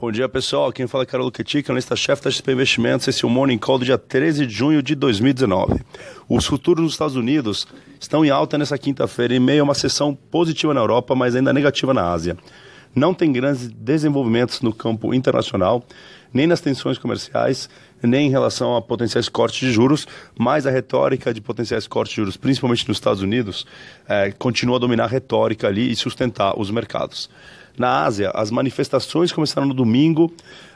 Bom dia, pessoal. Quem fala é Carol Ketik, analista-chefe da XP Investimentos. Esse é o Morning Call do dia 13 de junho de 2019. Os futuros nos Estados Unidos estão em alta nessa quinta-feira, em meio a uma sessão positiva na Europa, mas ainda negativa na Ásia. Não tem grandes desenvolvimentos no campo internacional, nem nas tensões comerciais, nem em relação a potenciais cortes de juros, mas a retórica de potenciais cortes de juros, principalmente nos Estados Unidos, é, continua a dominar a retórica ali e sustentar os mercados. Na Ásia, as manifestações começaram no domingo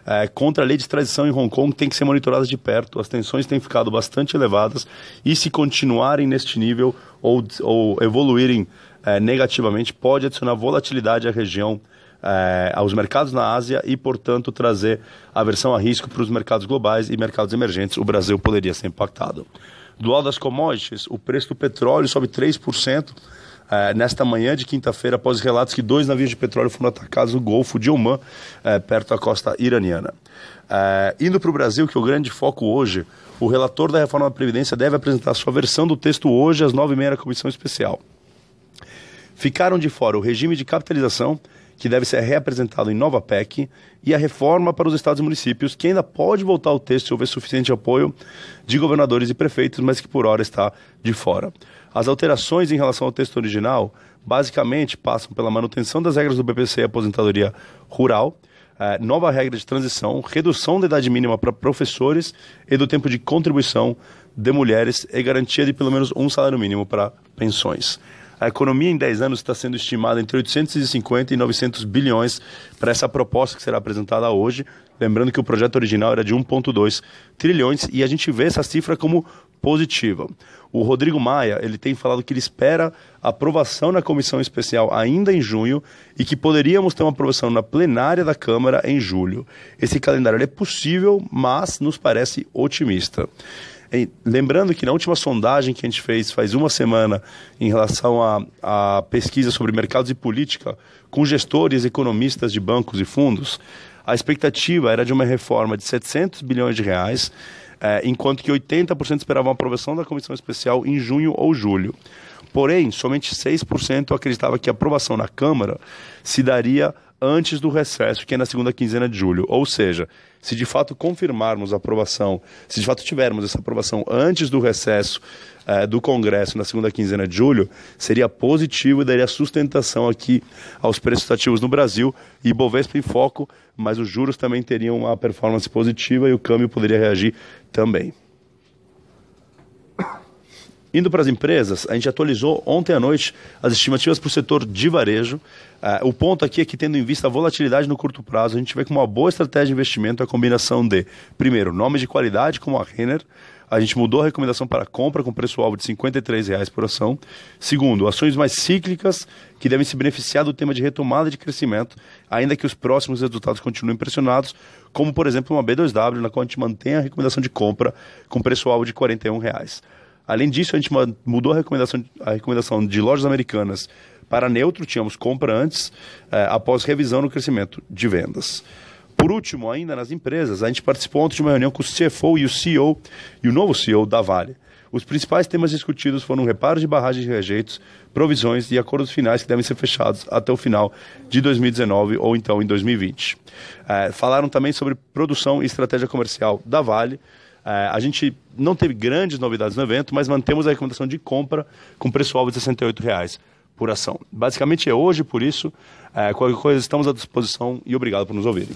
é, contra a lei de extradição em Hong Kong têm que ser monitoradas de perto. As tensões têm ficado bastante elevadas e se continuarem neste nível ou, ou evoluírem é, negativamente, pode adicionar volatilidade à região, é, aos mercados na Ásia e, portanto, trazer aversão a risco para os mercados globais e mercados emergentes. O Brasil poderia ser impactado. Do lado das commodities, o preço do petróleo sobe 3% é, nesta manhã de quinta-feira, após relatos que dois navios de petróleo foram atacados no Golfo de Oman, é, perto da costa iraniana. É, indo para o Brasil, que é o grande foco hoje, o relator da reforma da Previdência deve apresentar sua versão do texto hoje às nove e meia na comissão especial. Ficaram de fora o regime de capitalização, que deve ser reapresentado em nova PEC, e a reforma para os estados e municípios, que ainda pode voltar ao texto se houver suficiente apoio de governadores e prefeitos, mas que por hora está de fora. As alterações em relação ao texto original basicamente passam pela manutenção das regras do BPC e aposentadoria rural, eh, nova regra de transição, redução da idade mínima para professores e do tempo de contribuição de mulheres e garantia de pelo menos um salário mínimo para pensões. A economia em 10 anos está sendo estimada entre 850 e 900 bilhões para essa proposta que será apresentada hoje. Lembrando que o projeto original era de 1,2 trilhões e a gente vê essa cifra como positiva. O Rodrigo Maia, ele tem falado que ele espera aprovação na comissão especial ainda em junho e que poderíamos ter uma aprovação na plenária da Câmara em julho. Esse calendário é possível, mas nos parece otimista. Lembrando que na última sondagem que a gente fez faz uma semana em relação à pesquisa sobre mercados e política com gestores, economistas de bancos e fundos, a expectativa era de uma reforma de 700 bilhões de reais, eh, enquanto que 80% esperavam a aprovação da comissão especial em junho ou julho. Porém, somente 6% acreditava que a aprovação na Câmara se daria antes do recesso, que é na segunda quinzena de julho. Ou seja, se de fato confirmarmos a aprovação, se de fato tivermos essa aprovação antes do recesso eh, do Congresso na segunda quinzena de julho, seria positivo e daria sustentação aqui aos preços ativos no Brasil e Bovespa em foco, mas os juros também teriam uma performance positiva e o câmbio poderia reagir também. Indo para as empresas, a gente atualizou ontem à noite as estimativas para o setor de varejo. Uh, o ponto aqui é que, tendo em vista a volatilidade no curto prazo, a gente vê que uma boa estratégia de investimento é a combinação de, primeiro, nomes de qualidade como a Renner. A gente mudou a recomendação para compra com preço-alvo de R$ 53,00 por ação. Segundo, ações mais cíclicas que devem se beneficiar do tema de retomada de crescimento, ainda que os próximos resultados continuem pressionados, como, por exemplo, uma B2W, na qual a gente mantém a recomendação de compra com preço-alvo de R$ 41,00. Além disso, a gente mudou a recomendação, a recomendação de lojas americanas para neutro, tínhamos compra antes, eh, após revisão no crescimento de vendas. Por último, ainda nas empresas, a gente participou ontem de uma reunião com o CFO e o CEO e o novo CEO da Vale. Os principais temas discutidos foram reparo de barragens de rejeitos, provisões e acordos finais que devem ser fechados até o final de 2019 ou então em 2020. Eh, falaram também sobre produção e estratégia comercial da Vale, a gente não teve grandes novidades no evento, mas mantemos a recomendação de compra com preço-alvo de 68 reais por ação. Basicamente é hoje, por isso, é, qualquer coisa estamos à disposição e obrigado por nos ouvirem.